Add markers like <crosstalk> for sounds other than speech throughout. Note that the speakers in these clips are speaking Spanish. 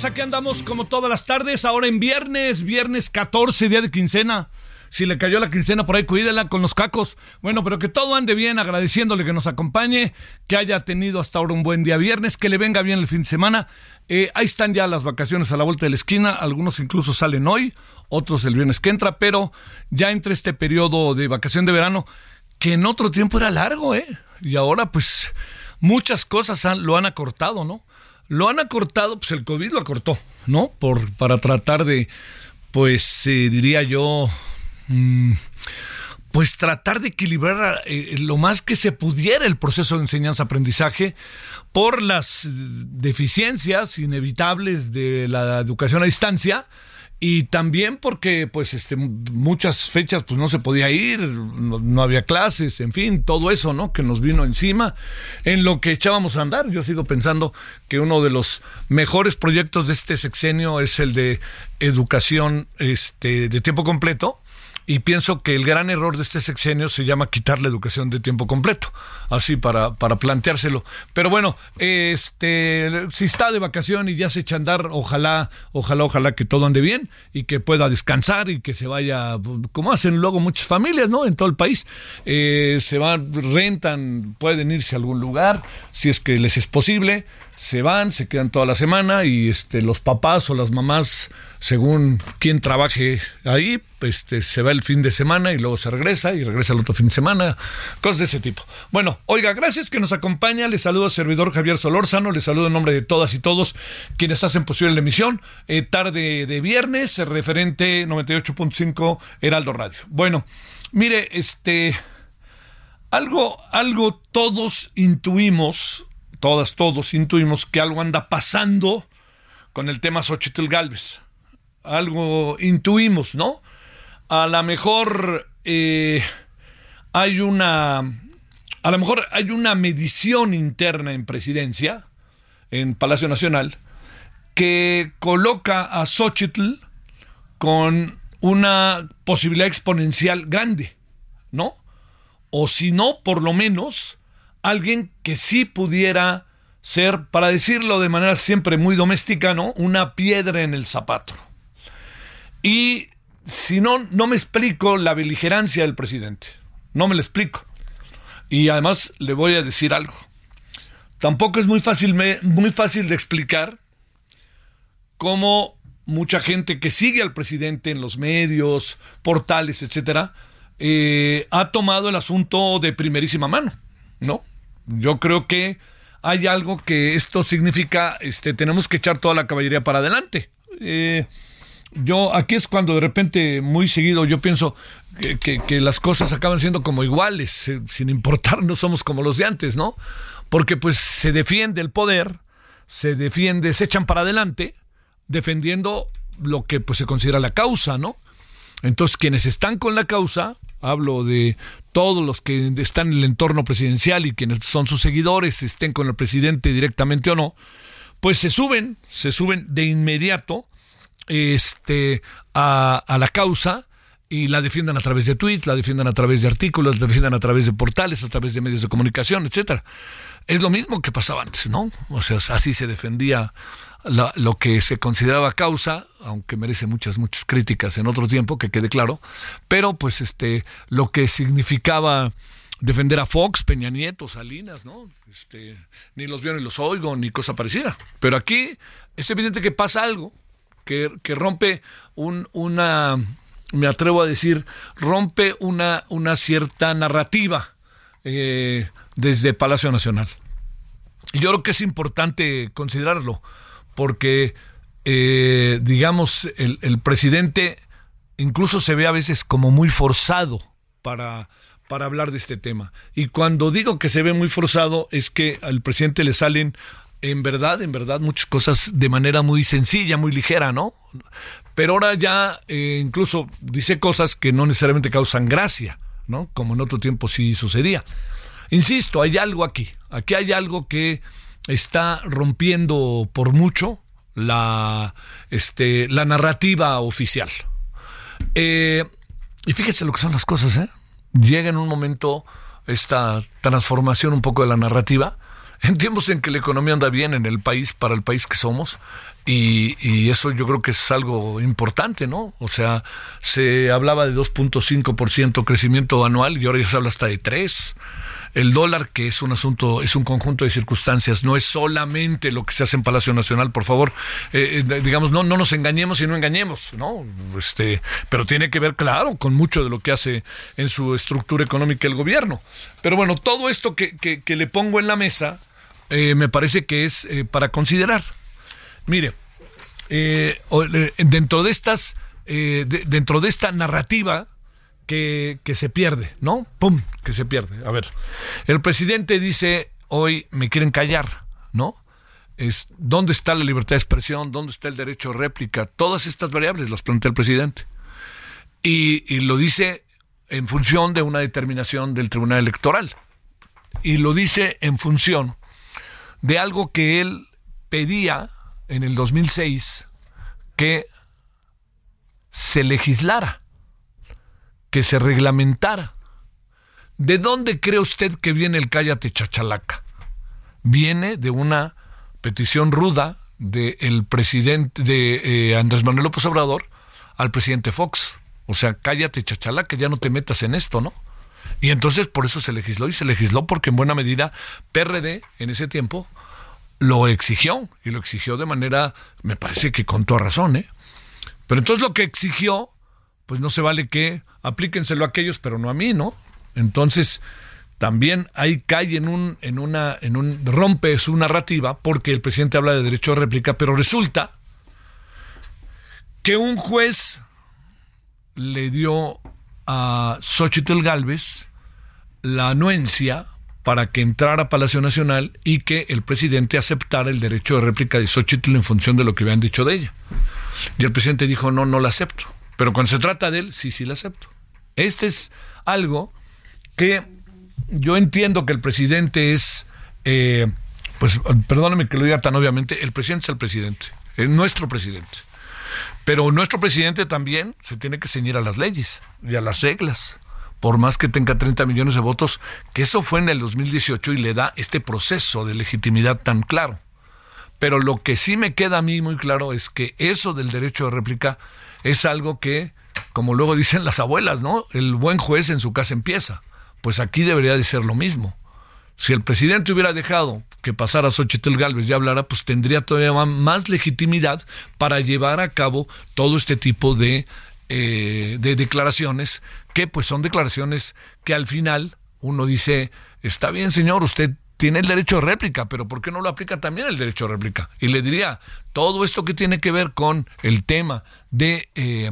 Tardes, aquí andamos como todas las tardes, ahora en viernes, viernes 14, día de quincena. Si le cayó la quincena por ahí, cuídela con los cacos. Bueno, pero que todo ande bien, agradeciéndole que nos acompañe, que haya tenido hasta ahora un buen día viernes, que le venga bien el fin de semana. Eh, ahí están ya las vacaciones a la vuelta de la esquina, algunos incluso salen hoy, otros el viernes que entra, pero ya entre este periodo de vacación de verano, que en otro tiempo era largo, ¿eh? Y ahora pues muchas cosas han- lo han acortado, ¿no? Lo han acortado, pues el COVID lo acortó, ¿no? Por, para tratar de, pues eh, diría yo, mm, pues tratar de equilibrar eh, lo más que se pudiera el proceso de enseñanza-aprendizaje por las deficiencias inevitables de la educación a distancia y también porque pues este muchas fechas pues no se podía ir, no, no había clases, en fin, todo eso, ¿no? que nos vino encima en lo que echábamos a andar. Yo sigo pensando que uno de los mejores proyectos de este sexenio es el de educación este de tiempo completo y pienso que el gran error de este sexenio se llama quitar la educación de tiempo completo, así para, para planteárselo. Pero bueno, este, si está de vacación y ya se echa a andar, ojalá, ojalá, ojalá que todo ande bien y que pueda descansar y que se vaya, como hacen luego muchas familias, ¿no? En todo el país, eh, se van, rentan, pueden irse a algún lugar, si es que les es posible se van, se quedan toda la semana y este, los papás o las mamás, según quien trabaje ahí, este, se va el fin de semana y luego se regresa y regresa el otro fin de semana, cosas de ese tipo. Bueno, oiga, gracias que nos acompaña, le saludo al servidor Javier Solórzano, le saludo en nombre de todas y todos quienes hacen posible la emisión, eh, tarde de viernes, referente 98.5 Heraldo Radio. Bueno, mire, este, algo, algo todos intuimos, todas, todos intuimos que algo anda pasando con el tema Xochitl Galvez. Algo intuimos, ¿no? A lo mejor eh, hay una. A lo mejor hay una medición interna en presidencia, en Palacio Nacional, que coloca a Xochitl con una posibilidad exponencial grande, ¿no? O si no, por lo menos alguien que sí pudiera ser, para decirlo de manera siempre muy doméstica, ¿no? Una piedra en el zapato. Y si no, no me explico la beligerancia del presidente. No me lo explico. Y además le voy a decir algo. Tampoco es muy fácil, muy fácil de explicar cómo mucha gente que sigue al presidente en los medios, portales, etcétera, eh, ha tomado el asunto de primerísima mano, ¿no? Yo creo que hay algo que esto significa, este, tenemos que echar toda la caballería para adelante. Eh, yo, aquí es cuando de repente, muy seguido, yo pienso que, las cosas acaban siendo como iguales, eh, sin importar, no somos como los de antes, ¿no? Porque pues se defiende el poder, se defiende, se echan para adelante, defendiendo lo que pues se considera la causa, ¿no? Entonces, quienes están con la causa, hablo de todos los que están en el entorno presidencial y quienes son sus seguidores, estén con el presidente directamente o no, pues se suben, se suben de inmediato este, a, a la causa y la defiendan a través de tweets, la defiendan a través de artículos, la defiendan a través de portales, a través de medios de comunicación, etcétera. Es lo mismo que pasaba antes, ¿no? O sea, así se defendía lo que se consideraba causa, aunque merece muchas, muchas críticas en otro tiempo, que quede claro, pero pues este, lo que significaba defender a Fox, Peña Nieto, Salinas, ¿no? Este, ni los veo ni los oigo, ni cosa parecida. Pero aquí es evidente que pasa algo, que, rompe un, una, me atrevo a decir, rompe una, una cierta narrativa eh, desde Palacio Nacional. Y yo creo que es importante considerarlo porque, eh, digamos, el, el, presidente incluso se ve a veces como muy forzado para, para hablar de este tema. Y cuando digo que se ve muy forzado es que al presidente le salen en verdad, en verdad, muchas cosas de manera muy sencilla, muy ligera, ¿no? Pero ahora ya eh, incluso dice cosas que no necesariamente causan gracia, ¿no? Como en otro tiempo sí sucedía. Insisto, hay algo aquí. Aquí hay algo que está rompiendo por mucho la, este, la narrativa oficial. Eh, y fíjese lo que son las cosas, ¿eh? Llega en un momento esta transformación un poco de la narrativa, <laughs> en en que la economía anda bien en el país, para el país que somos, y, y eso yo creo que es algo importante, ¿no? O sea, se hablaba de 2.5% crecimiento anual y ahora ya se habla hasta de 3% el dólar, que es un asunto, es un conjunto de circunstancias, no es solamente lo que se hace en Palacio Nacional, por favor, eh, eh, digamos, no, no nos engañemos y no engañemos, ¿no? Este, pero tiene que ver, claro, con mucho de lo que hace en su estructura económica el gobierno. Pero bueno, todo esto que, que, le pongo en la mesa, eh, me parece que es para considerar. Mire, dentro de estas, dentro de esta narrativa, que, se pierde, ¿no? ¡Pum! Que se pierde. A ver, el presidente dice, hoy me quieren callar, ¿no? Es, ¿Dónde está la libertad de expresión? ¿Dónde está el derecho a réplica? Todas estas variables las plantea el presidente. Y lo dice en función de una determinación del Tribunal Electoral. Y lo dice en función de algo que él pedía en el 2006 que se legislara que se reglamentara. ¿De dónde cree usted que viene el cállate chachalaca? Viene de una petición ruda del presidente de eh, Andrés Manuel López Obrador al presidente Fox. O sea, cállate chachalaca, ya no te metas en esto, ¿no? Y entonces por eso se legisló y se legisló porque en buena medida PRD en ese tiempo lo exigió y lo exigió de manera, me parece que con toda razón, ¿eh? Pero entonces lo que exigió, pues no se vale que aplíquenselo a aquellos, pero no a mí, ¿no? Entonces también hay calle en un, en una, en un rompe su narrativa porque el presidente habla de derecho de réplica, pero resulta que un juez le dio a Xochitl Galvez la anuencia para que entrara a Palacio Nacional y que el presidente aceptara el derecho de réplica de Xochitl en función de lo que habían dicho de ella. Y el presidente dijo, no, no la acepto. Pero cuando se trata de él, sí, sí la acepto. Este es algo que yo entiendo que el presidente es, eh, pues perdóname que lo diga tan obviamente, el presidente es el presidente, es nuestro presidente. Pero nuestro presidente también se tiene que ceñir a las leyes y a las reglas por más que tenga 30 millones de votos, que eso fue en el 2018 y le da este proceso de legitimidad tan claro. Pero lo que sí me queda a mí muy claro es que eso del derecho de réplica es algo que, como luego dicen las abuelas, ¿no? El buen juez en su casa empieza. Pues aquí debería de ser lo mismo. Si el presidente hubiera dejado que pasara Xochitl Galvez y hablara, pues tendría todavía más legitimidad para llevar a cabo todo este tipo de eh, de declaraciones que pues son declaraciones que al final uno dice, está bien señor, usted tiene el derecho de réplica, pero ¿por qué no lo aplica también el derecho de réplica? Y le diría, todo esto que tiene que ver con el tema de, eh,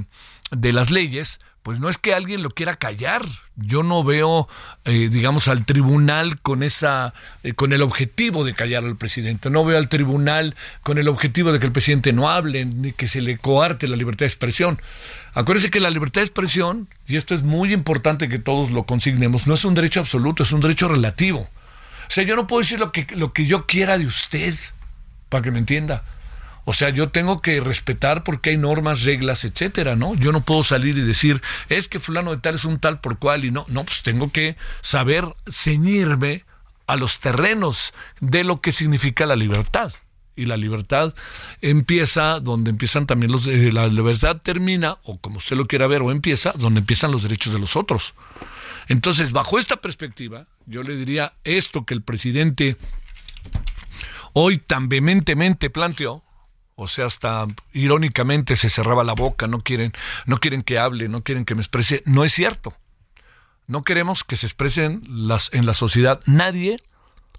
de las leyes, pues no es que alguien lo quiera callar. Yo no veo, eh, digamos, al tribunal con esa, eh, con el objetivo de callar al presidente. No veo al tribunal con el objetivo de que el presidente no hable, ni que se le coarte la libertad de expresión. Acuérdense que la libertad de expresión, y esto es muy importante que todos lo consignemos, no es un derecho absoluto, es un derecho relativo. O sea, yo no puedo decir lo que, lo que yo quiera de usted, para que me entienda. O sea, yo tengo que respetar porque hay normas, reglas, etcétera, ¿no? Yo no puedo salir y decir, es que fulano de tal es un tal por cual y no, no, pues tengo que saber ceñirme a los terrenos de lo que significa la libertad. Y la libertad empieza donde empiezan también los... Eh, la libertad termina, o como usted lo quiera ver, o empieza donde empiezan los derechos de los otros. Entonces, bajo esta perspectiva, yo le diría esto que el presidente hoy tan vehementemente planteó, o sea, hasta irónicamente se cerraba la boca, no quieren, no quieren que hable, no quieren que me exprese. No es cierto. No queremos que se expresen las, en la sociedad nadie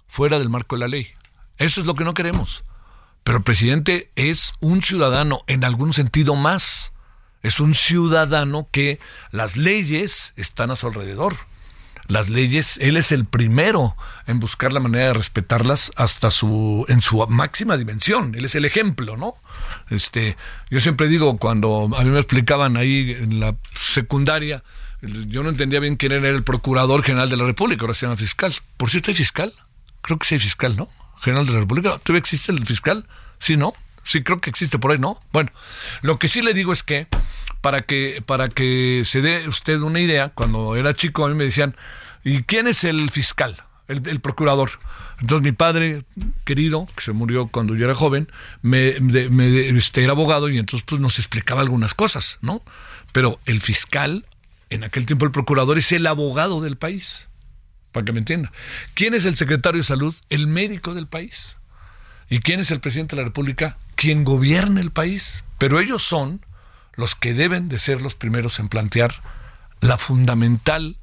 fuera del marco de la ley. Eso es lo que no queremos. Pero el presidente es un ciudadano en algún sentido más. Es un ciudadano que las leyes están a su alrededor las leyes, él es el primero en buscar la manera de respetarlas hasta su en su máxima dimensión. Él es el ejemplo, ¿no? Este, yo siempre digo cuando a mí me explicaban ahí en la secundaria, yo no entendía bien quién era el procurador general de la República, ahora se llama fiscal. Por cierto, hay fiscal. Creo que sí fiscal, ¿no? General de la República. ¿Todavía existe el fiscal? Sí, ¿no? Sí, creo que existe por ahí, ¿no? Bueno, lo que sí le digo es que para que para que se dé usted una idea, cuando era chico a mí me decían, ¿Y quién es el fiscal? El, procurador. Entonces mi padre querido, que se murió cuando yo era joven, me, este, era abogado y entonces pues, nos explicaba algunas cosas, ¿no? Pero el fiscal, en aquel tiempo el procurador, es el abogado del país, para que me entienda. ¿Quién es el secretario de salud? El médico del país. ¿Y quién es el presidente de la República? Quien gobierna el país. Pero ellos son los que deben de ser los primeros en plantear la fundamental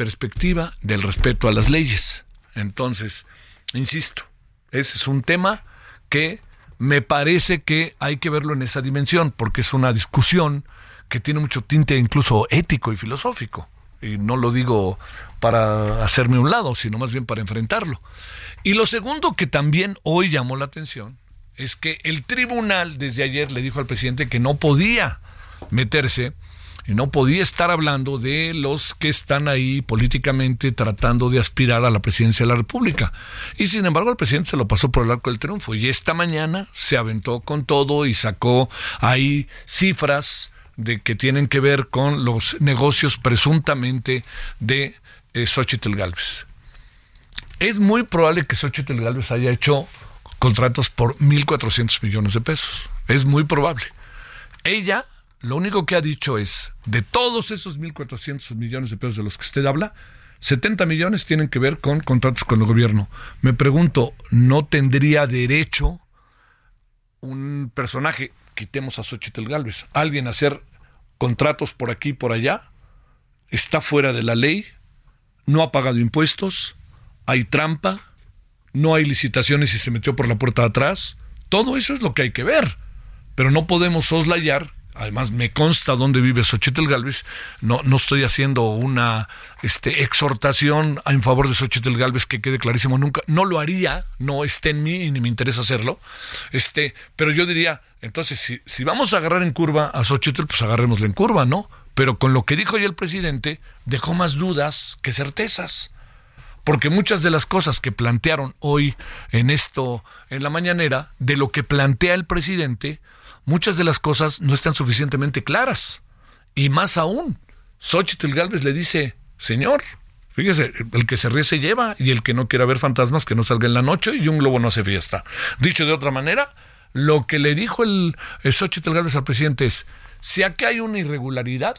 perspectiva del respeto a las leyes. Entonces, insisto, ese es un tema que me parece que hay que verlo en esa dimensión, porque es una discusión que tiene mucho tinte incluso ético y filosófico. Y no lo digo para hacerme un lado, sino más bien para enfrentarlo. Y lo segundo que también hoy llamó la atención es que el tribunal desde ayer le dijo al presidente que no podía meterse no podía estar hablando de los que están ahí políticamente tratando de aspirar a la presidencia de la República. Y sin embargo el presidente se lo pasó por el arco del triunfo y esta mañana se aventó con todo y sacó ahí cifras de que tienen que ver con los negocios presuntamente de eh, Xochitl Galvez. Es muy probable que Xochitl Galvez haya hecho contratos por 1.400 millones de pesos. Es muy probable. Ella lo único que ha dicho es, de todos esos 1.400 millones de pesos de los que usted habla, 70 millones tienen que ver con contratos con el gobierno. Me pregunto, ¿no tendría derecho un personaje, quitemos a Xochitl Galvez, alguien a hacer contratos por aquí y por allá? ¿Está fuera de la ley? ¿No ha pagado impuestos? ¿Hay trampa? ¿No hay licitaciones y se metió por la puerta de atrás? Todo eso es lo que hay que ver. Pero no podemos soslayar además me consta dónde vive Xochitl Galvez, no, no estoy haciendo una este, exhortación en favor de Xochitl Galvez, que quede clarísimo nunca, no lo haría, no está en mí y ni me interesa hacerlo, este, pero yo diría, entonces, si, si vamos a agarrar en curva a Xochitl, pues agarrémosle en curva, ¿no? Pero con lo que dijo hoy el presidente, dejó más dudas que certezas. Porque muchas de las cosas que plantearon hoy en esto, en la mañanera, de lo que plantea el presidente, muchas de las cosas no están suficientemente claras. Y más aún, Xochitl Galvez le dice, señor, fíjese, el que se ríe se lleva y el que no quiera ver fantasmas que no salga en la noche y un globo no hace fiesta. Dicho de otra manera, lo que le dijo el, el Xochitl Galvez al presidente es, si aquí hay una irregularidad,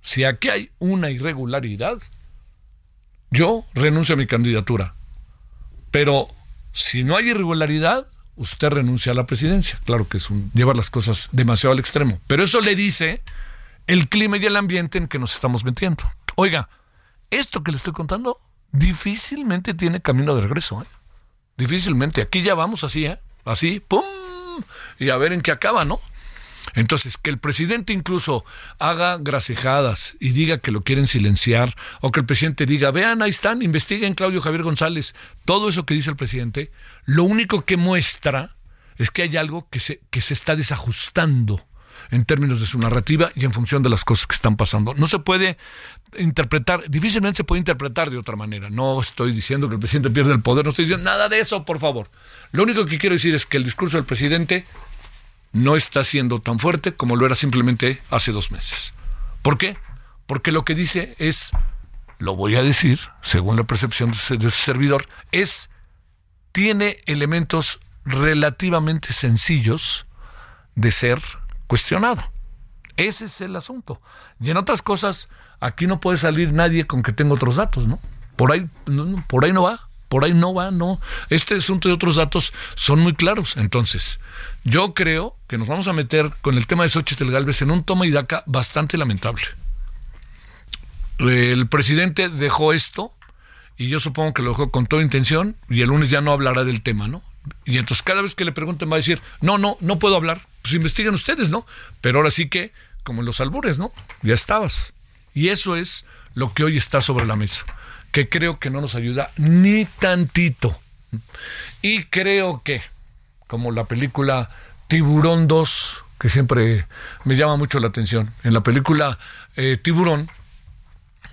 si aquí hay una irregularidad, yo renuncio a mi candidatura. Pero si no hay irregularidad, usted renuncia a la presidencia. Claro que es un llevar las cosas demasiado al extremo, pero eso le dice el clima y el ambiente en que nos estamos metiendo. Oiga, esto que le estoy contando difícilmente tiene camino de regreso. ¿eh? Difícilmente. Aquí ya vamos así, ¿eh? Así, ¡pum! Y a ver en qué acaba, ¿no? Entonces, que el presidente incluso haga gracejadas y diga que lo quieren silenciar, o que el presidente diga, vean, ahí están, investiguen Claudio Javier González, todo eso que dice el presidente, lo único que muestra es que hay algo que se, que se está desajustando en términos de su narrativa y en función de las cosas que están pasando. No se puede interpretar, difícilmente se puede interpretar de otra manera. No estoy diciendo que el presidente pierde el poder, no estoy diciendo nada de eso, por favor. Lo único que quiero decir es que el discurso del presidente no está siendo tan fuerte como lo era simplemente hace dos meses. ¿Por qué? Porque lo que dice es, lo voy a decir, según la percepción de su servidor, es, tiene elementos relativamente sencillos de ser cuestionado. Ese es el asunto. Y en otras cosas, aquí no puede salir nadie con que tenga otros datos, ¿no? Por ahí, por ahí no va. Por ahí no va, no. Este asunto y otros datos son muy claros. Entonces, yo creo que nos vamos a meter con el tema de Xochitl Galvez en un toma y daca bastante lamentable. El presidente dejó esto y yo supongo que lo dejó con toda intención y el lunes ya no hablará del tema, ¿no? Y entonces cada vez que le pregunten va a decir, no, no, no puedo hablar. Pues investiguen ustedes, ¿no? Pero ahora sí que, como en los albures, ¿no? Ya estabas. Y eso es lo que hoy está sobre la mesa que creo que no nos ayuda ni tantito. Y creo que, como la película Tiburón 2, que siempre me llama mucho la atención, en la película eh, Tiburón,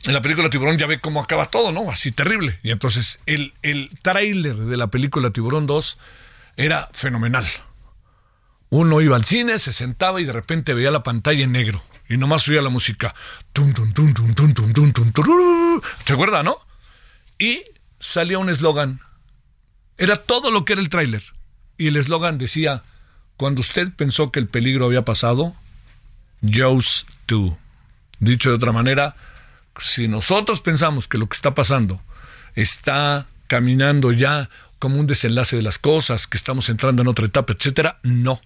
en la película Tiburón ya ve cómo acaba todo, ¿no? Así terrible. Y entonces el, el tráiler de la película Tiburón 2 era fenomenal. Uno iba al cine, se sentaba y de repente veía la pantalla en negro. Y nomás oía la música. ¿Se acuerda, no? Y salía un eslogan. Era todo lo que era el tráiler. Y el eslogan decía, cuando usted pensó que el peligro había pasado, Joe's too. Dicho de otra manera, si nosotros pensamos que lo que está pasando está caminando ya como un desenlace de las cosas, que estamos entrando en otra etapa, etcétera, no.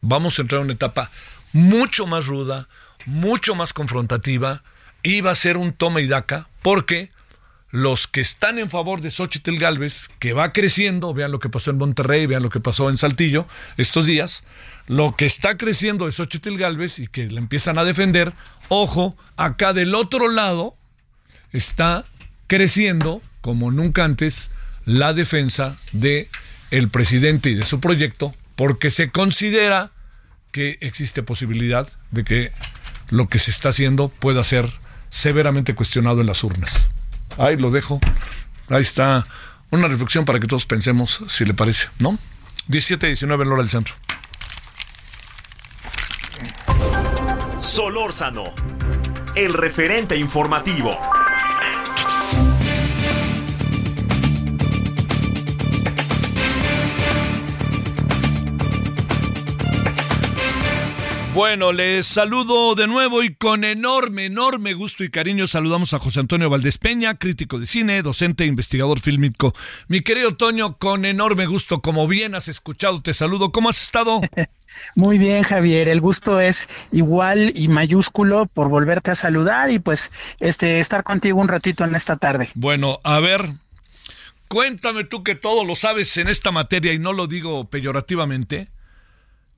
Vamos a entrar en una etapa mucho más ruda, mucho más confrontativa, y va a ser un toma y daca, porque los que están en favor de Xochitl Galvez, que va creciendo, vean lo que pasó en Monterrey, vean lo que pasó en Saltillo estos días, lo que está creciendo de Xochitl Galvez y que la empiezan a defender, ojo, acá del otro lado está creciendo, como nunca antes, la defensa de el presidente y de su proyecto, porque se considera que existe posibilidad de que lo que se está haciendo pueda ser severamente cuestionado en las urnas. Ahí lo dejo. Ahí está una reflexión para que todos pensemos si le parece, ¿no? 17, 19 en hora del centro. Solórzano, el referente informativo. Bueno, les saludo de nuevo y con enorme, enorme gusto y cariño saludamos a José Antonio Valdés Peña, crítico de cine, docente e investigador fílmico. Mi querido Toño, con enorme gusto, como bien has escuchado, te saludo. ¿Cómo has estado? <laughs> Muy bien, Javier. El gusto es igual y mayúsculo por volverte a saludar y pues este estar contigo un ratito en esta tarde. Bueno, a ver, cuéntame tú que todo lo sabes en esta materia y no lo digo peyorativamente.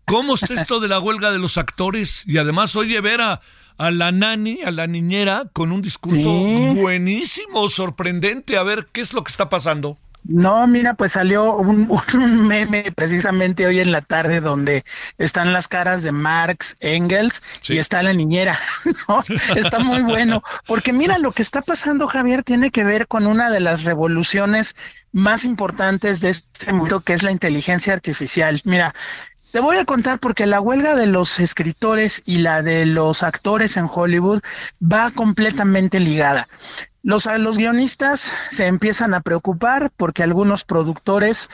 ¿Cómo está esto de la huelga de los actores? Y además, oye, ver a, la nani, a la niñera, con un discurso buenísimo, sorprendente. A ver, ¿qué es lo que está pasando? No, mira, pues salió un, <laughs> meme precisamente hoy en la tarde donde están las caras de Marx, Engels y está la niñera. <laughs> Está muy bueno, porque mira, lo que está pasando, Javier, tiene que ver con una de las revoluciones más importantes de este mundo, que es la inteligencia artificial. Mira, te voy a contar porque la huelga de los escritores y la de los actores en Hollywood va completamente ligada. Los, guionistas se empiezan a preocupar porque algunos productores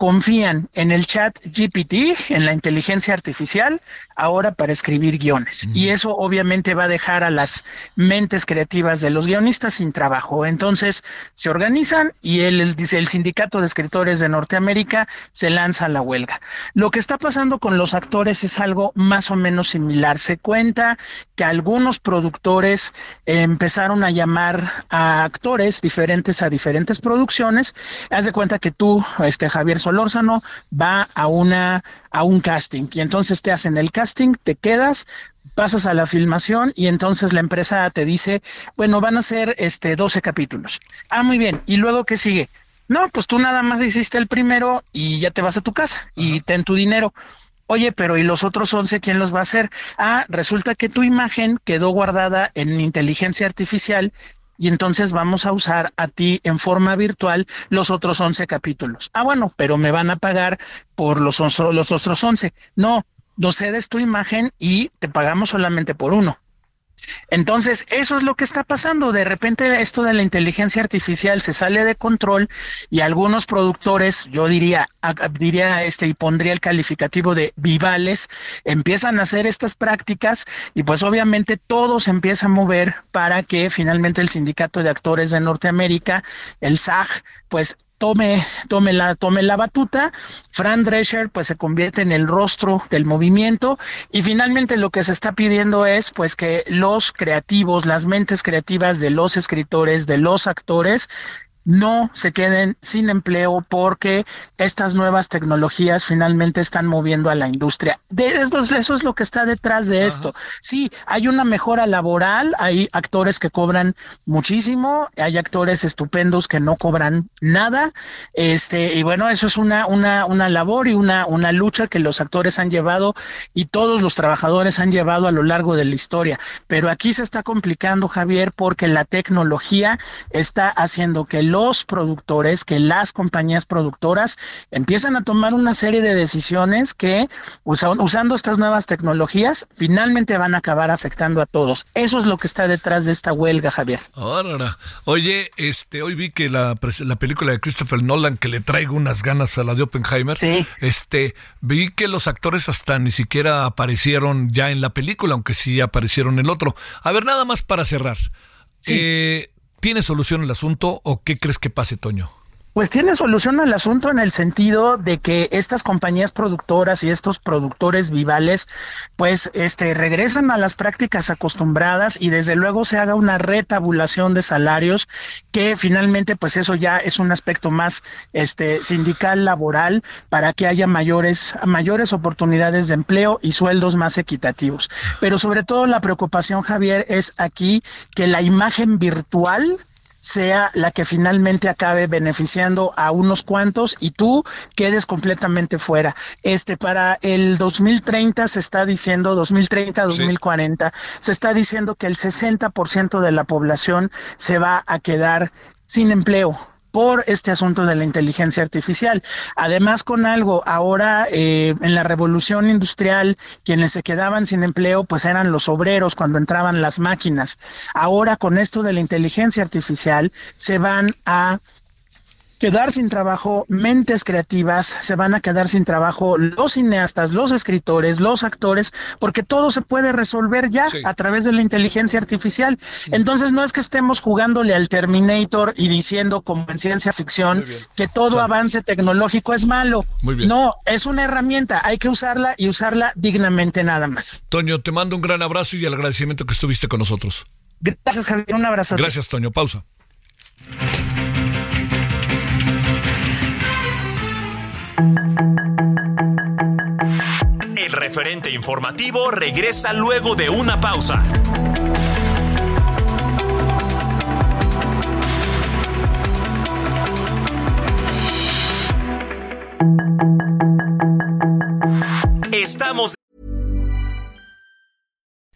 confían en el chat GPT, en la inteligencia artificial, ahora para escribir guiones. Y eso obviamente va a dejar a las mentes creativas de los guionistas sin trabajo. Entonces se organizan y el, sindicato de escritores de Norteamérica se lanza a la huelga. Lo que está pasando con los actores es algo más o menos similar. Se cuenta que algunos productores empezaron a llamar a actores diferentes a diferentes producciones. Haz de cuenta que tú, este Javier Solórzano va a una a un casting y entonces te hacen el casting, te quedas, pasas a la filmación y entonces la empresa te dice, bueno, van a ser este 12 capítulos. Ah, muy bien. ¿Y luego qué sigue? No, pues tú nada más hiciste el primero y ya te vas a tu casa y ten tu dinero. Oye, pero ¿y los otros 11 quién los va a hacer? Ah, resulta que tu imagen quedó guardada en inteligencia artificial y entonces vamos a usar a ti en forma virtual los otros 11 capítulos. Ah, bueno, pero me van a pagar por los, otros 11. No, no cedes tu imagen y te pagamos solamente por uno. Entonces, eso es lo que está pasando. De repente, esto de la inteligencia artificial se sale de control y algunos productores, yo diría, diría este y pondría el calificativo de vivales, empiezan a hacer estas prácticas y pues obviamente todo se empieza a mover para que finalmente el sindicato de actores de Norteamérica, el SAG, pues tome, tome, la, tome la batuta. Fran Drescher pues se convierte en el rostro del movimiento y finalmente lo que se está pidiendo es pues que los creativos, las mentes creativas de los escritores, de los actores, no se queden sin empleo porque estas nuevas tecnologías finalmente están moviendo a la industria. De eso, eso es lo que está detrás de esto. Sí, hay una mejora laboral, hay actores que cobran muchísimo, hay actores estupendos que no cobran nada, este, y bueno, eso es una, una, una labor y una, una lucha que los actores han llevado y todos los trabajadores han llevado a lo largo de la historia. Pero aquí se está complicando, Javier, porque la tecnología está haciendo que los productores, que las compañías productoras empiezan a tomar una serie de decisiones que usando estas nuevas tecnologías finalmente van a acabar afectando a todos. Eso es lo que está detrás de esta huelga, Javier. Oye, este, hoy vi que la, la película de Christopher Nolan, que le traigo unas ganas a la de Oppenheimer, este, vi que los actores hasta ni siquiera aparecieron ya en la película, aunque sí aparecieron en el otro. A ver, nada más para cerrar. Sí. Eh, ¿Tiene solución el asunto o qué crees que pase, Toño? Pues tiene solución el asunto en el sentido de que estas compañías productoras y estos productores vivales, pues, este, regresan a las prácticas acostumbradas y desde luego se haga una retabulación de salarios que finalmente, pues, eso ya es un aspecto más, este, sindical laboral para que haya mayores, mayores oportunidades de empleo y sueldos más equitativos. Pero sobre todo la preocupación, Javier, es aquí que la imagen virtual sea la que finalmente acabe beneficiando a unos cuantos y tú quedes completamente fuera. Este para el 2030 se está diciendo 2030 2040 se está diciendo que el 60% de la población se va a quedar sin empleo por este asunto de la inteligencia artificial. Además, con algo, ahora eh, en la revolución industrial, quienes se quedaban sin empleo, pues eran los obreros cuando entraban las máquinas. Ahora, con esto de la inteligencia artificial, se van a quedar sin trabajo mentes creativas, se van a quedar sin trabajo los cineastas, los escritores, los actores, porque todo se puede resolver ya a través de la inteligencia artificial. Entonces no es que estemos jugándole al Terminator y diciendo como en ciencia ficción que todo avance tecnológico es malo. No, es una herramienta, hay que usarla y usarla dignamente nada más. Toño, te mando un gran abrazo y el agradecimiento que estuviste con nosotros. Gracias, Javier. Un abrazo. Gracias, Toño. Pausa. Referente informativo regresa luego de una pausa. Estamos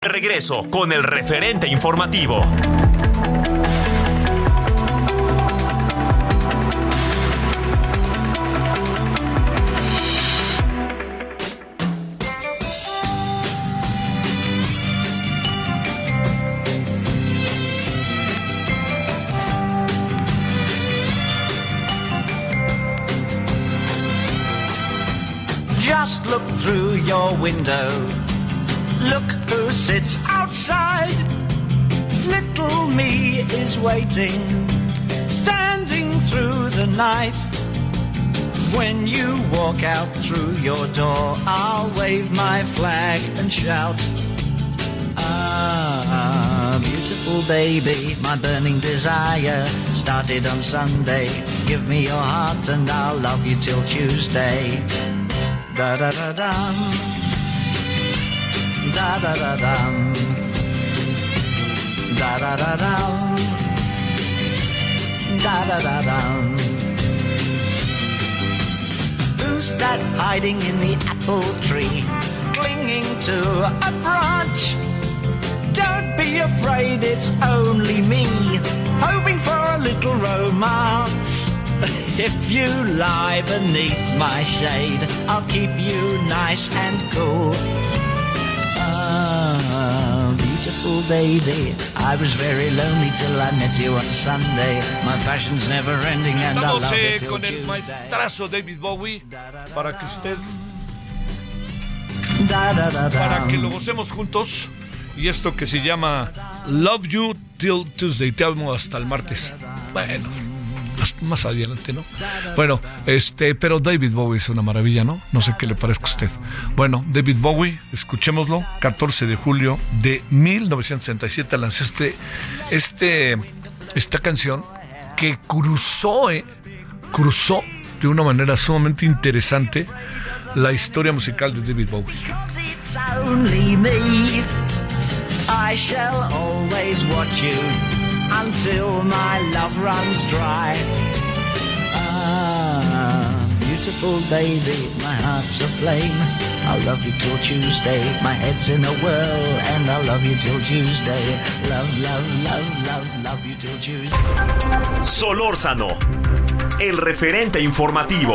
Regreso con el referente informativo. Just look through your window. Look who sits outside. Little me is waiting, standing through the night. When you walk out through your door, I'll wave my flag and shout. Ah, beautiful baby, my burning desire started on Sunday. Give me your heart and I'll love you till Tuesday. Da da da dum. Da da da dum. Da da da dum. Da da da dum. Who's that hiding in the apple tree, clinging to a branch? Don't be afraid, it's only me, hoping for a little romance. <laughs> If you lie beneath my shade, I'll keep you nice and cool. Beautiful baby, I was very lonely till I met you on Sunday. My passion's never ending and I Estamos love eh, you till con el Tuesday. maestrazo David Bowie para que usted, para que lo gocemos juntos. Y esto que se llama Love You Till Tuesday. Te amo hasta el martes. Bueno, más, más adelante, ¿no? Bueno, este, pero David Bowie es una maravilla, ¿no? No sé qué le parezca a usted. Bueno, David Bowie, escuchémoslo. 14 de julio de 1967 lanzó este, este, esta canción que cruzó, ¿eh? cruzó de una manera sumamente interesante la historia musical de David Bowie. Until my love runs dry. Ah, beautiful baby, my heart's aflame. I'll love you till Tuesday. My head's in a whirl, and I'll love you till Tuesday. Love, love, love, love, love you till Tuesday. Solórzano, el referente informativo.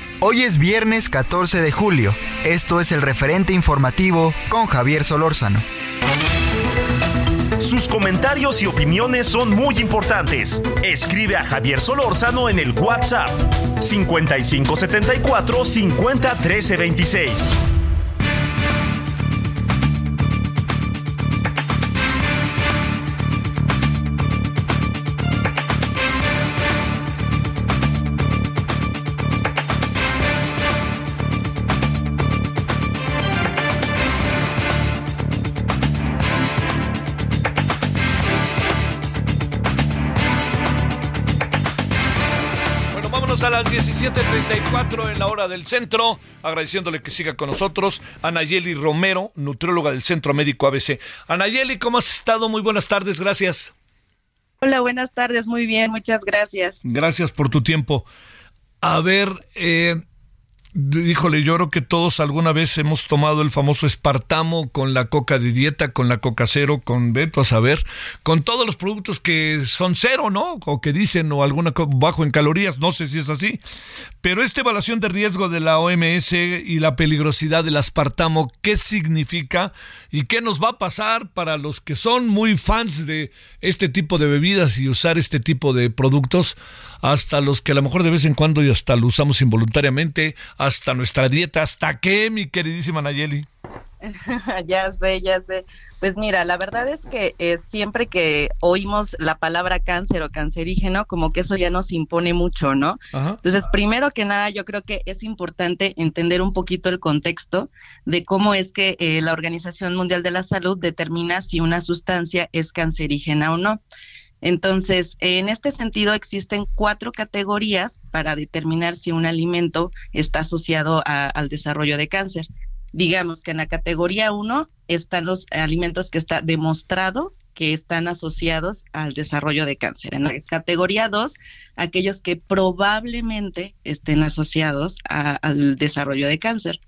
Hoy es viernes 14 de julio. Esto es el referente informativo con Javier Solórzano. Sus comentarios y opiniones son muy importantes. Escribe a Javier Solórzano en el WhatsApp 5574 50 13 26. 7:34 en la hora del centro. Agradeciéndole que siga con nosotros Anayeli Romero, nutrióloga del Centro Médico ABC. Anayeli, ¿cómo has estado? Muy buenas tardes, gracias. Hola, buenas tardes, muy bien, muchas gracias. Gracias por tu tiempo. A ver, eh, Híjole, yo creo que todos alguna vez hemos tomado el famoso espartamo con la coca de dieta, con la coca cero, con Beto a saber, con todos los productos que son cero, ¿no? O que dicen, o alguna bajo en calorías, no sé si es así. Pero esta evaluación de riesgo de la OMS y la peligrosidad del aspartamo, ¿qué significa? ¿Y qué nos va a pasar para los que son muy fans de este tipo de bebidas y usar este tipo de productos? Hasta los que a lo mejor de vez en cuando y hasta lo usamos involuntariamente hasta nuestra dieta. ¿Hasta qué, mi queridísima Nayeli? <laughs> ya sé, ya sé. Pues mira, la verdad es que eh, siempre que oímos la palabra cáncer o cancerígeno, como que eso ya nos impone mucho, ¿no? Entonces, primero que nada, yo creo que es importante entender un poquito el contexto de cómo es que eh, la Organización Mundial de la Salud determina si una sustancia es cancerígena o no. Entonces, en este sentido, existen cuatro categorías para determinar si un alimento está asociado al desarrollo de cáncer. Digamos que en la categoría 1 están los alimentos que está demostrado que están asociados al desarrollo de cáncer. En la categoría 2, aquellos que probablemente estén asociados al desarrollo de cáncer.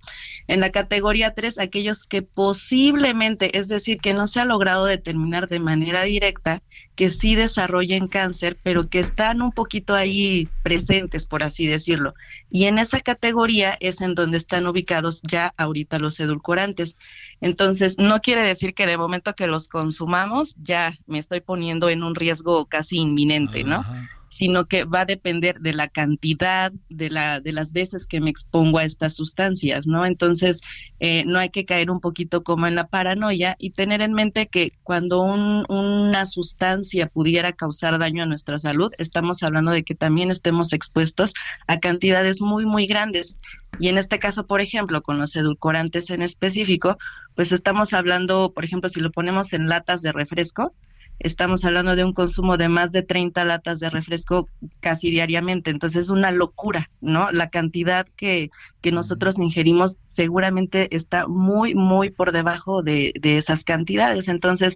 En la categoría 3, aquellos que posiblemente, es decir, que no se ha logrado determinar de manera directa que sí desarrollen cáncer, pero que están un poquito ahí presentes, por así decirlo. Y en esa categoría es en donde están ubicados ya ahorita los edulcorantes. Entonces, no quiere decir que de momento que los consumamos ya me estoy poniendo en un riesgo casi inminente, ¿no? Sino que va a depender de la cantidad de, la, de las veces que me expongo a estas sustancias, ¿no? Entonces, eh, no hay que caer un poquito como en la paranoia y tener en mente que cuando una sustancia pudiera causar daño a nuestra salud, estamos hablando de que también estemos expuestos a cantidades muy, muy grandes. Y en este caso, por ejemplo, con los edulcorantes en específico, pues estamos hablando, por ejemplo, si lo ponemos en latas de refresco, estamos hablando de un consumo de más de 30 latas de refresco casi diariamente, entonces es una locura, ¿no? La cantidad que, que nosotros ingerimos seguramente está muy, muy por debajo de, de esas cantidades, entonces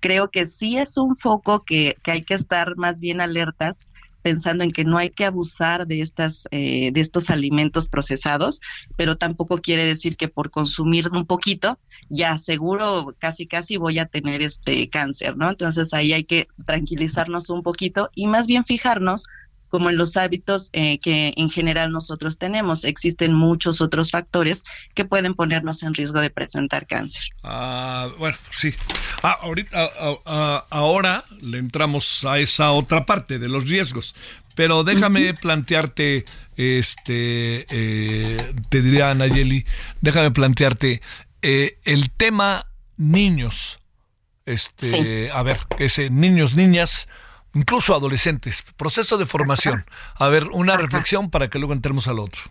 creo que sí es un foco que, que hay que estar más bien alertas pensando en que no hay que abusar de estas eh, de estos alimentos procesados, pero tampoco quiere decir que por consumir un poquito ya seguro casi casi voy a tener este cáncer, ¿no? Entonces ahí hay que tranquilizarnos un poquito y más bien fijarnos como en los hábitos eh, que en general nosotros tenemos. Existen muchos otros factores que pueden ponernos en riesgo de presentar cáncer. Ah, bueno, sí. Ah, ahorita, ah, ahora le entramos a esa otra parte de los riesgos. Pero déjame plantearte, este, eh, te diría Nayeli, déjame plantearte eh, el tema niños. Este, a ver, ese niños, niñas, incluso adolescentes, proceso de formación. A ver, una reflexión para que luego entremos al otro.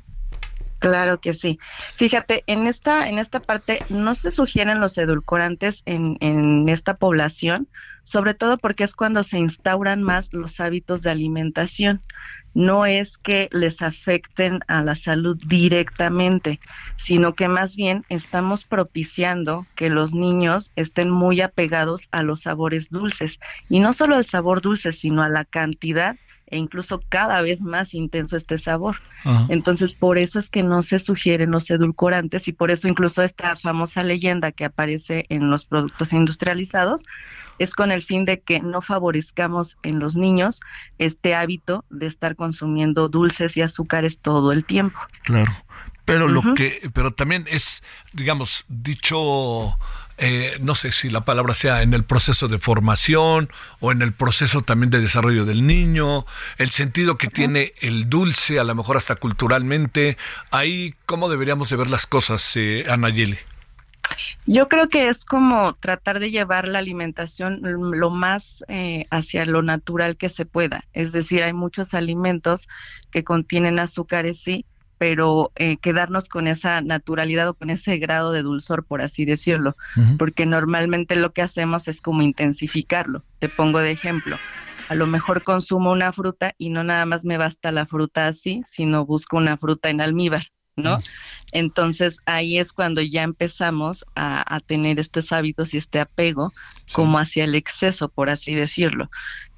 Claro que sí. Fíjate, en esta, en esta parte no se sugieren los edulcorantes en, en esta población, sobre todo porque es cuando se instauran más los hábitos de alimentación no es que les afecten a la salud directamente, sino que más bien estamos propiciando que los niños estén muy apegados a los sabores dulces. Y no solo al sabor dulce, sino a la cantidad e incluso cada vez más intenso este sabor. Entonces, por eso es que no se sugieren los edulcorantes y por eso incluso esta famosa leyenda que aparece en los productos industrializados es con el fin de que no favorezcamos en los niños este hábito de estar consumiendo dulces y azúcares todo el tiempo. Claro. Pero lo que, pero también es, digamos, dicho eh, no sé si la palabra sea en el proceso de formación o en el proceso también de desarrollo del niño, el sentido que tiene el dulce, a lo mejor hasta culturalmente. Ahí, ¿cómo deberíamos de ver las cosas, eh, Anayeli? Yo creo que es como tratar de llevar la alimentación lo más eh, hacia lo natural que se pueda. Es decir, hay muchos alimentos que contienen azúcares, sí, pero eh, quedarnos con esa naturalidad o con ese grado de dulzor, por así decirlo, porque normalmente lo que hacemos es como intensificarlo. Te pongo de ejemplo, a lo mejor consumo una fruta y no nada más me basta la fruta así, sino busco una fruta en almíbar. ¿No? Entonces ahí es cuando ya empezamos a, tener estos hábitos y este apego como hacia el exceso, por así decirlo.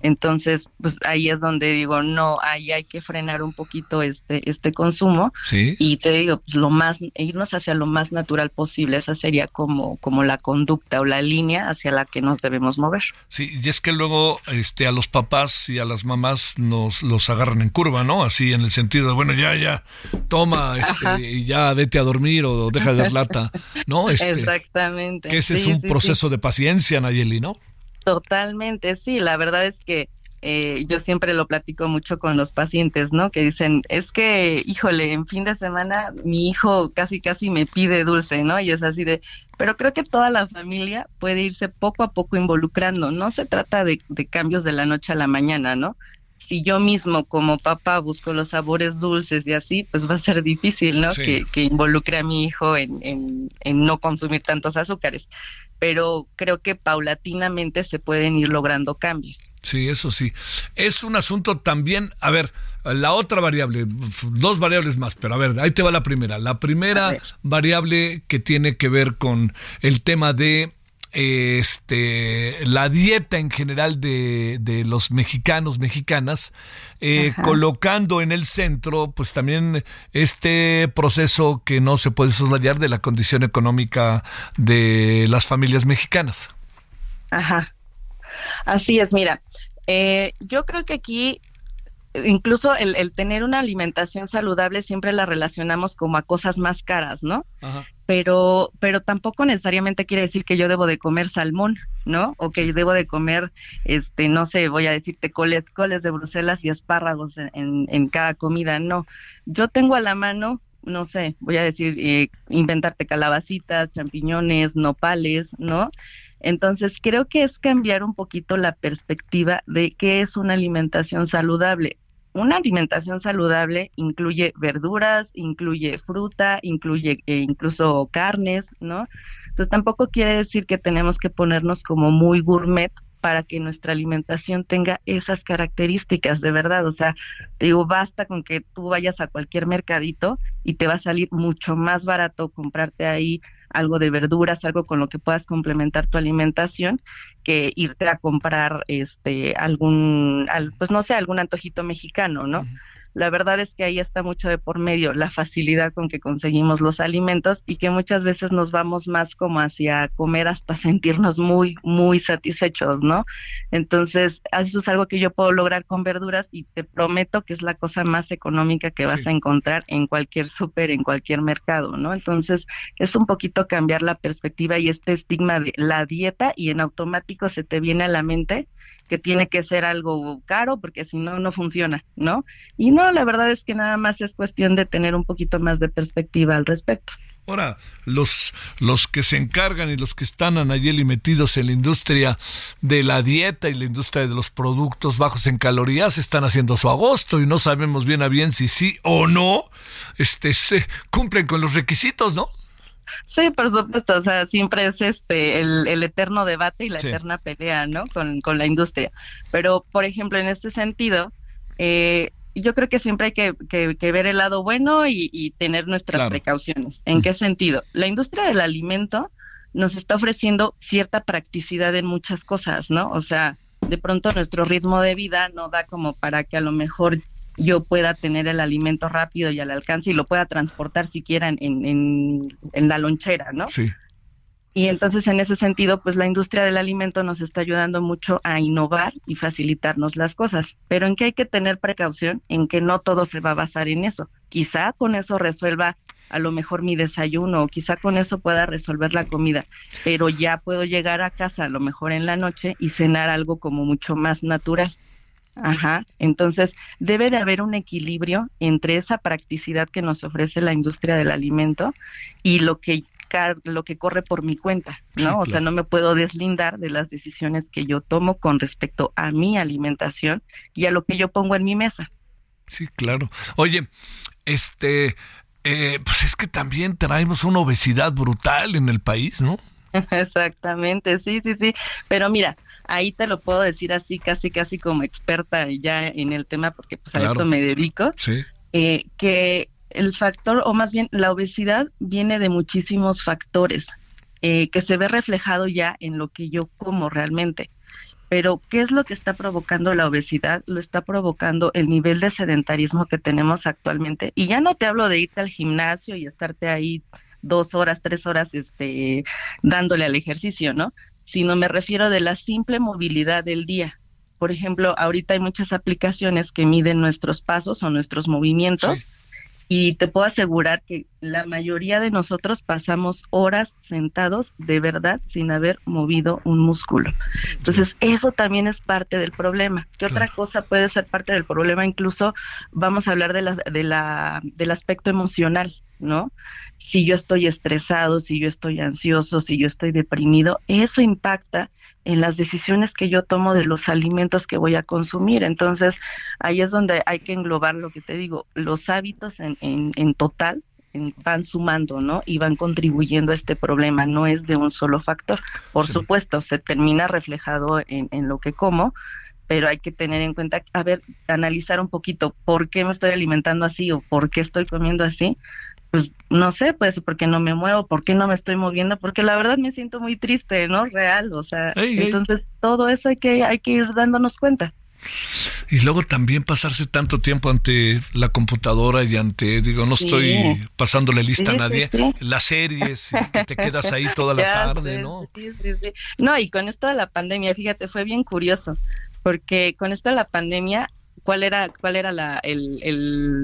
Entonces, pues ahí es donde digo, no, ahí hay que frenar un poquito este, este consumo. Y te digo, pues lo más, irnos hacia lo más natural posible, esa sería como, como la conducta o la línea hacia la que nos debemos mover. Sí, y es que luego este, a los papás y a las mamás nos los agarran en curva, ¿no? Así en el sentido de, bueno, ya, ya, toma, este, y ya vete a dormir o deja de dar lata, ¿no? <laughs> Este, Exactamente. Que ese es un proceso de paciencia, Nayeli, ¿no? Totalmente, sí, la verdad es que eh, yo siempre lo platico mucho con los pacientes, ¿no? Que dicen, es que, híjole, en fin de semana mi hijo casi, casi me pide dulce, ¿no? Y es así de, pero creo que toda la familia puede irse poco a poco involucrando, no se trata de, cambios de la noche a la mañana, ¿no? Si yo mismo como papá busco los sabores dulces y así, pues va a ser difícil, ¿no? Que, que, involucre a mi hijo en, en, en no consumir tantos azúcares pero creo que paulatinamente se pueden ir logrando cambios. Sí, eso sí. Es un asunto también, a ver, la otra variable, dos variables más, pero a ver, ahí te va la primera. La primera variable que tiene que ver con el tema de este, la dieta en general de, de los mexicanos, mexicanas, eh, colocando en el centro, pues también este proceso que no se puede soslayar de la condición económica de las familias mexicanas. Ajá. Así es, mira, eh, yo creo que aquí incluso el, el, tener una alimentación saludable siempre la relacionamos como a cosas más caras, ¿no? Ajá pero, pero tampoco necesariamente quiere decir que yo debo de comer salmón, ¿no? O que yo debo de comer, este, no sé, voy a decirte coles, coles de Bruselas y espárragos en, en, cada comida, no. Yo tengo a la mano, no sé, voy a decir, eh, inventarte calabacitas, champiñones, nopales, ¿no? Entonces, creo que es cambiar un poquito la perspectiva de qué es una alimentación saludable una alimentación saludable incluye verduras, incluye fruta, incluye eh, incluso carnes, ¿no? Entonces tampoco quiere decir que tenemos que ponernos como muy gourmet para que nuestra alimentación tenga esas características de verdad. O sea, te digo, basta con que tú vayas a cualquier mercadito y te va a salir mucho más barato comprarte ahí algo de verduras, algo con lo que puedas complementar tu alimentación, que irte a comprar este algún, pues no sé, algún antojito mexicano, ¿no? La verdad es que ahí está mucho de por medio la facilidad con que conseguimos los alimentos y que muchas veces nos vamos más como hacia comer hasta sentirnos muy, muy satisfechos, ¿no? Entonces, eso es algo que yo puedo lograr con verduras y te prometo que es la cosa más económica que vas a encontrar en cualquier súper, en cualquier mercado, ¿no? Entonces, es un poquito cambiar la perspectiva y este estigma de la dieta y en automático se te viene a la mente que tiene que ser algo caro porque si no, no funciona, ¿no? Y no, la verdad es que nada más es cuestión de tener un poquito más de perspectiva al respecto. Ahora, los, los que se encargan y los que están, y metidos en la industria de la dieta y la industria de los productos bajos en calorías están haciendo su agosto y no sabemos bien a bien si sí o no este, se cumplen con los requisitos, ¿no? Sí, por supuesto, o sea, siempre es este el, eterno debate y la eterna pelea, ¿no? Con, con, la industria. Pero, por ejemplo, en este sentido, eh, yo creo que siempre hay que, que, ver el lado bueno y, tener nuestras precauciones. ¿En qué sentido? La industria del alimento nos está ofreciendo cierta practicidad en muchas cosas, ¿no? O sea, de pronto nuestro ritmo de vida no da como para que a lo mejor yo pueda tener el alimento rápido y al alcance y lo pueda transportar siquiera en, en, en la lonchera, ¿no? Sí. Y entonces en ese sentido, pues la industria del alimento nos está ayudando mucho a innovar y facilitarnos las cosas. Pero en que hay que tener precaución, en que no todo se va a basar en eso. Quizá con eso resuelva a lo mejor mi desayuno o quizá con eso pueda resolver la comida, pero ya puedo llegar a casa a lo mejor en la noche y cenar algo como mucho más natural. Ajá, entonces debe de haber un equilibrio entre esa practicidad que nos ofrece la industria del alimento y lo que lo que corre por mi cuenta, ¿no? O sea, no me puedo deslindar de las decisiones que yo tomo con respecto a mi alimentación y a lo que yo pongo en mi mesa. Sí, claro. Oye, este, eh, pues es que también traemos una obesidad brutal en el país, ¿no? <laughs> Exactamente, sí, sí, sí. Pero mira, ahí te lo puedo decir así, casi, casi como experta ya en el tema, porque pues a esto me dedico. Sí. Eh, que el factor, o más bien la obesidad, viene de muchísimos factores eh, que se ve reflejado ya en lo que yo como realmente. Pero, ¿qué es lo que está provocando la obesidad? Lo está provocando el nivel de sedentarismo que tenemos actualmente. Y ya no te hablo de irte al gimnasio y estarte ahí dos horas, tres horas, este, dándole al ejercicio, ¿no? Sino me refiero de la simple movilidad del día. Por ejemplo, ahorita hay muchas aplicaciones que miden nuestros pasos o nuestros movimientos y te puedo asegurar que la mayoría de nosotros pasamos horas sentados de verdad sin haber movido un músculo. Entonces, eso también es parte del problema. ¿Qué otra cosa puede ser parte del problema? Incluso vamos a hablar de la, de la, del aspecto emocional, ¿no? Si yo estoy estresado, si yo estoy ansioso, si yo estoy deprimido, eso impacta en las decisiones que yo tomo de los alimentos que voy a consumir. Entonces, ahí es donde hay que englobar lo que te digo, los hábitos en, en, total van sumando, ¿no? Y van contribuyendo a este problema, no es de un solo factor. Por supuesto, se termina reflejado en, en lo que como, pero hay que tener en cuenta, a ver, analizar un poquito por qué me estoy alimentando así o por qué estoy comiendo así, pues no sé, pues porque no me muevo, por qué no me estoy moviendo, porque la verdad me siento muy triste, ¿no? Real, o sea, entonces todo eso hay que hay que ir dándonos cuenta. Y luego también pasarse tanto tiempo ante la computadora y ante, digo, no estoy pasándole lista a nadie, las series, que te quedas ahí toda la <laughs> tarde, ¿no? No, y con esto de la pandemia, fíjate, fue bien curioso, porque con esto de la pandemia cuál era cuál era la, el, el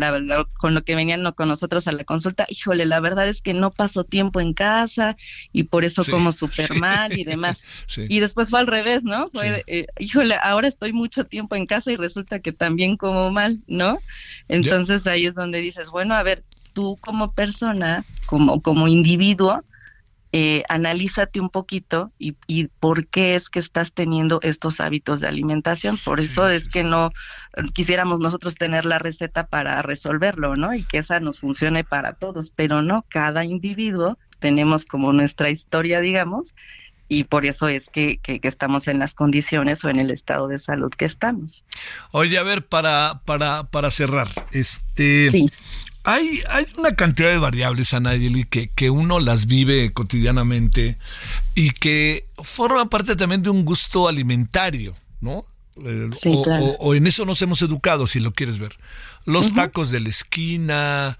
con lo que venían con nosotros a la consulta híjole la verdad es que no paso tiempo en casa y por eso como <laughs> súper mal y demás. <laughs> Y después fue al revés no fue eh, híjole ahora estoy mucho tiempo en casa y resulta que también como mal no entonces ahí es donde dices bueno a ver tú como persona como como individuo eh, analízate un poquito y, y, por qué es que estás teniendo estos hábitos de alimentación. Por eso es que no quisiéramos nosotros tener la receta para resolverlo, ¿no? Y que esa nos funcione para todos, pero no, cada individuo tenemos como nuestra historia, digamos, y por eso es que, que, estamos en las condiciones o en el estado de salud que estamos. Oye, a ver, para, para, para cerrar, este, sí. Hay, hay una cantidad de variables, Anayeli, que, que uno las vive cotidianamente y que forma parte también de un gusto alimentario, ¿no? Eh, o, en eso nos hemos educado, si lo quieres ver. Los tacos de la esquina,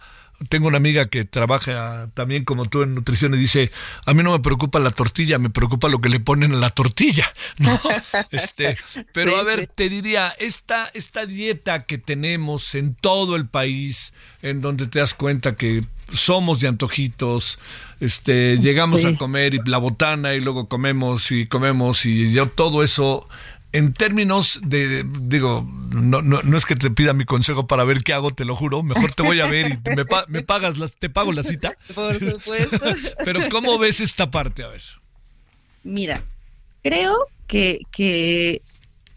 tengo una amiga que trabaja también como tú en nutrición y dice, a mí no me preocupa la tortilla, me preocupa lo que le ponen a la tortilla, <laughs> ¿no? Este, pero a ver, te diría, esta, esta dieta que tenemos en todo el país, en donde te das cuenta que somos de antojitos, este, llegamos a comer y la botana y luego comemos y comemos y yo todo eso en términos de, digo, no, no, no, es que te pida mi consejo para ver qué hago, te lo juro, mejor te voy a ver y me, me pagas, las, te pago la cita. Por supuesto. <laughs> Pero ¿cómo ves esta parte? A ver. Mira, creo que, que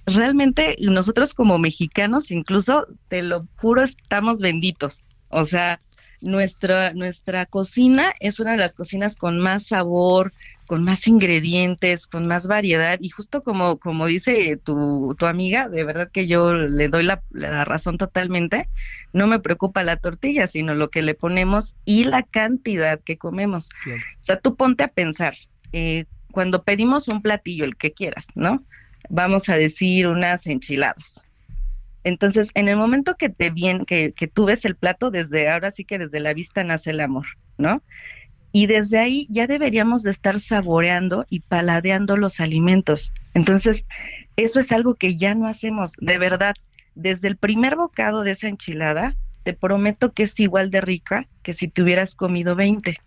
realmente nosotros como mexicanos, incluso, te lo juro, estamos benditos. O sea, nuestra, nuestra cocina es una de las cocinas con más sabor, con más ingredientes, con más variedad y justo como, como dice tu, tu amiga, de verdad que yo le doy la, razón totalmente, no me preocupa la tortilla, sino lo que le ponemos y la cantidad que comemos. O sea, tú ponte a pensar, eh, cuando pedimos un platillo, el que quieras, ¿no? Vamos a decir unas enchiladas. Entonces, en el momento que te viene, que, que tú ves el plato, desde ahora sí que desde la vista nace el amor, ¿no? y desde ahí ya deberíamos de estar saboreando y paladeando los alimentos. Entonces, eso es algo que ya no hacemos, de verdad. Desde el primer bocado de esa enchilada, te prometo que es igual de rica que si te hubieras comido 20.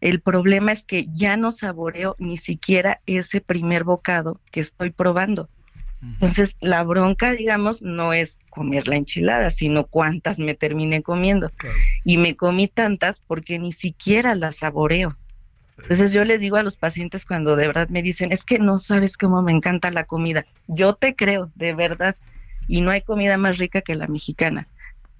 El problema es que ya no saboreo ni siquiera ese primer bocado que estoy probando. Entonces, la bronca, digamos, no es comer la enchilada, sino cuántas me terminé comiendo. Y me comí tantas porque ni siquiera las saboreo. Entonces yo les digo a los pacientes cuando de verdad me dicen, es que no sabes cómo me encanta la comida. Yo te creo, de verdad. Y no hay comida más rica que la mexicana.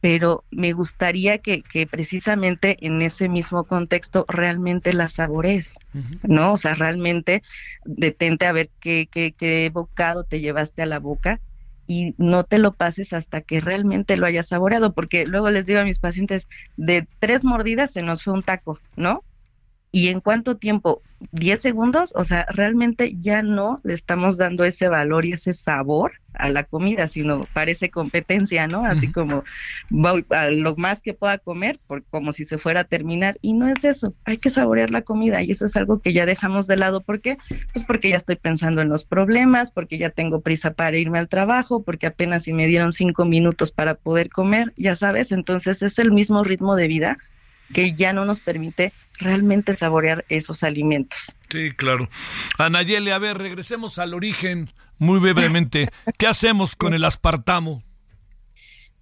Pero me gustaría que, que precisamente en ese mismo contexto realmente la sabores, ¿no? O sea, realmente detente a ver qué, qué, qué bocado te llevaste a la boca y no te lo pases hasta que realmente lo hayas saboreado, porque luego les digo a mis pacientes, de tres mordidas se nos fue un taco, ¿no? Y en cuánto tiempo, 10 segundos, o sea, realmente ya no le estamos dando ese valor y ese sabor a la comida, sino parece competencia, ¿no? Así como voy a lo más que pueda comer, por, como si se fuera a terminar, y no es eso, hay que saborear la comida y eso es algo que ya dejamos de lado, ¿por qué? Pues porque ya estoy pensando en los problemas, porque ya tengo prisa para irme al trabajo, porque apenas si me dieron cinco minutos para poder comer, ya sabes, entonces es el mismo ritmo de vida que ya no nos permite realmente saborear esos alimentos. Sí, claro. Anayeli, a ver, regresemos al origen muy brevemente. <laughs> ¿Qué hacemos con el aspartamo?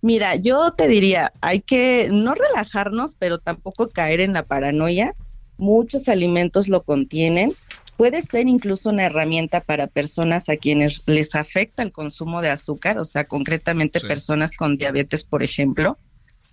Mira, yo te diría, hay que no relajarnos, pero tampoco caer en la paranoia. Muchos alimentos lo contienen. Puede ser incluso una herramienta para personas a quienes les afecta el consumo de azúcar, o sea, concretamente personas con diabetes, por ejemplo.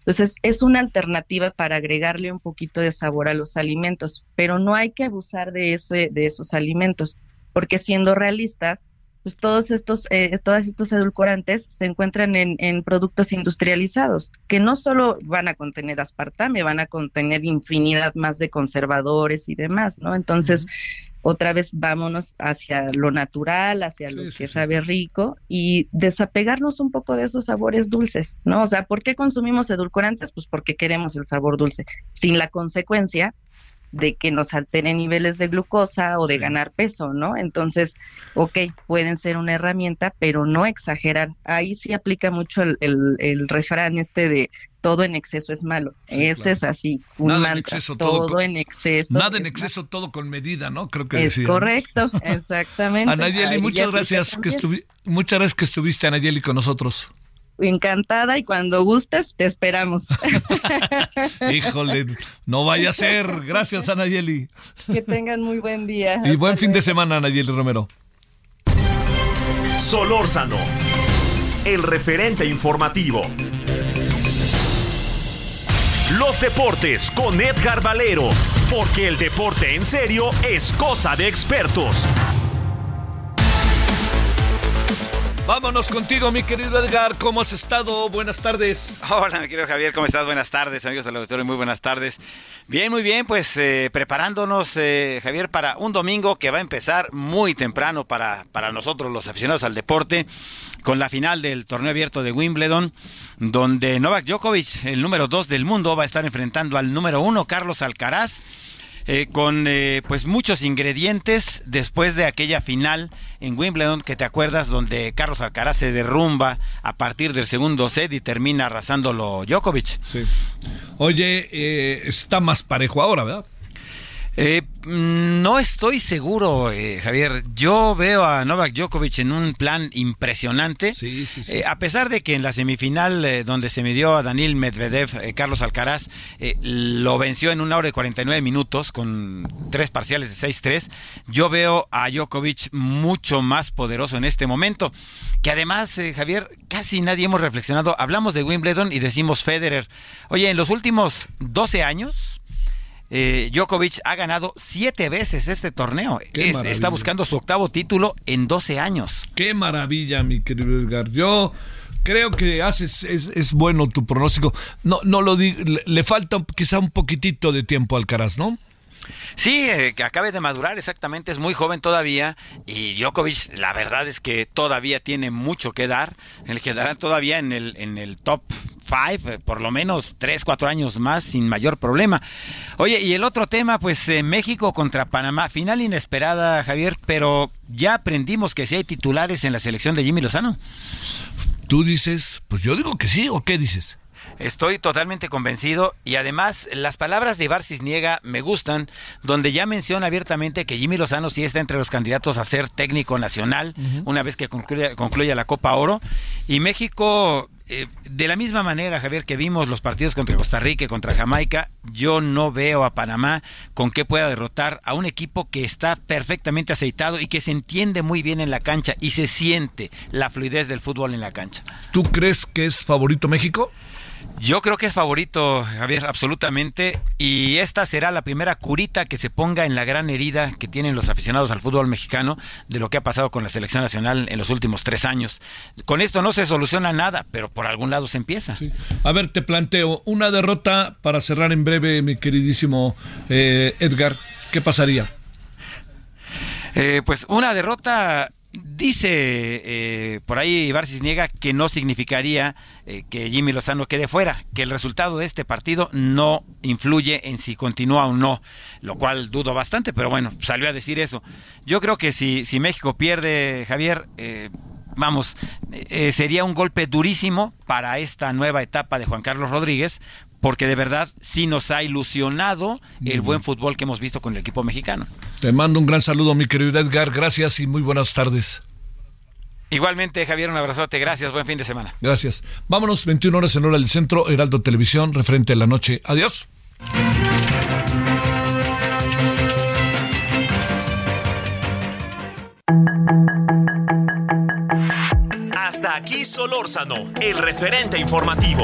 Entonces, es una alternativa para agregarle un poquito de sabor a los alimentos, pero no hay que abusar de, ese, de esos alimentos, porque siendo realistas, pues todos estos, eh, todos estos edulcorantes se encuentran en, en, productos industrializados, que no solo van a contener aspartame, van a contener infinidad más de conservadores y demás, ¿no? Entonces, otra vez vámonos hacia lo natural, hacia lo que sabe rico y desapegarnos un poco de esos sabores dulces, ¿no? O sea, ¿por qué consumimos edulcorantes? Pues porque queremos el sabor dulce, sin la consecuencia de que nos alteren niveles de glucosa o de ganar peso, ¿no? Entonces, ok, pueden ser una herramienta, pero no exagerar. Ahí sí aplica mucho el, el refrán este de todo en exceso es malo. Ese es así, un nada en exceso, todo, en exceso. Nada en exceso, todo con medida, ¿no? Creo que es correcto, <laughs> exactamente. Anayeli, muchas gracias que muchas gracias que estuviste Anayeli con nosotros. Encantada y cuando gustes te esperamos. <laughs> Híjole, no vaya a ser. Gracias Anayeli. Que tengan muy buen día. Y buen fin de semana Anayeli Romero. Solórzano, el referente informativo. Los deportes con Edgar Valero, porque el deporte en serio es cosa de expertos. Vámonos contigo, mi querido Edgar. ¿Cómo has estado? Buenas tardes. Hola, mi querido Javier. ¿Cómo estás? Buenas tardes, amigos del auditorio. Muy buenas tardes. Bien, muy bien. Pues eh, preparándonos, eh, Javier, para un domingo que va a empezar muy temprano para, para nosotros, los aficionados al deporte con la final del torneo abierto de Wimbledon, donde Novak Djokovic, el número dos del mundo, va a estar enfrentando al número uno, Carlos Alcaraz. Eh, con eh, pues muchos ingredientes después de aquella final en Wimbledon que te acuerdas donde Carlos Alcaraz se derrumba a partir del segundo set y termina arrasándolo Djokovic. Sí. Oye, eh, está más parejo ahora, ¿verdad? Eh, no estoy seguro, eh, Javier. Yo veo a Novak Djokovic en un plan impresionante. Sí, sí, sí. Eh, a pesar de que en la semifinal donde se midió a Daniel Medvedev, Carlos Alcaraz lo venció en una hora y 49 minutos con tres parciales de 6-3, yo veo a Djokovic mucho más poderoso en este momento. Que además, Javier, casi nadie hemos reflexionado. Hablamos de Wimbledon y decimos Federer. Oye, en los últimos 12 años, eh, Djokovic ha ganado siete veces este torneo. está buscando su octavo título en 12 años. Qué maravilla, mi querido Edgar. Yo creo que haces es, bueno tu pronóstico. No, no lo digo, le, falta quizá un poquitito de tiempo al Caras, ¿no? Sí, eh, que acabe de madurar exactamente, es muy joven todavía y Djokovic la verdad es que todavía tiene mucho que dar, el quedará todavía en el, en el top Five, eh, por lo menos tres, cuatro años más sin mayor problema. Oye, y el otro tema, pues eh, México contra Panamá, final inesperada, Javier, pero ya aprendimos que si hay titulares en la selección de Jimmy Lozano. Tú dices, pues yo digo que sí, ¿o qué dices? Estoy totalmente convencido y además las palabras de Ibar Cisniega me gustan, donde ya menciona abiertamente que Jimmy Lozano sí está entre los candidatos a ser técnico nacional una vez que concluya, la Copa Oro. Y México eh, de la misma manera, Javier, que vimos los partidos contra Costa Rica y contra Jamaica, yo no veo a Panamá con qué pueda derrotar a un equipo que está perfectamente aceitado y que se entiende muy bien en la cancha y se siente la fluidez del fútbol en la cancha. ¿Tú crees que es favorito México? Yo creo que es favorito, Javier, absolutamente. Y esta será la primera curita que se ponga en la gran herida que tienen los aficionados al fútbol mexicano de lo que ha pasado con la selección nacional en los últimos tres años. Con esto no se soluciona nada, pero por algún lado se empieza. A ver, te planteo una derrota para cerrar en breve, mi queridísimo eh, Edgar. ¿Qué pasaría? Eh, pues una derrota Dice eh, por ahí Ibar niega que no significaría eh, que Jimmy Lozano quede fuera, que el resultado de este partido no influye en si continúa o no, lo cual dudo bastante, pero bueno, salió a decir eso. Yo creo que si, si México pierde, Javier, eh, vamos, sería un golpe durísimo para esta nueva etapa de Juan Carlos Rodríguez, porque de verdad sí nos ha ilusionado el buen fútbol que hemos visto con el equipo mexicano. Te mando un gran saludo, mi querido Edgar. Gracias y muy buenas tardes. Igualmente, Javier, un abrazote. Gracias. Buen fin de semana. Gracias. Vámonos, 21 horas en hora del centro, Heraldo Televisión, referente a la noche. Adiós. Hasta aquí Solórzano, el referente informativo.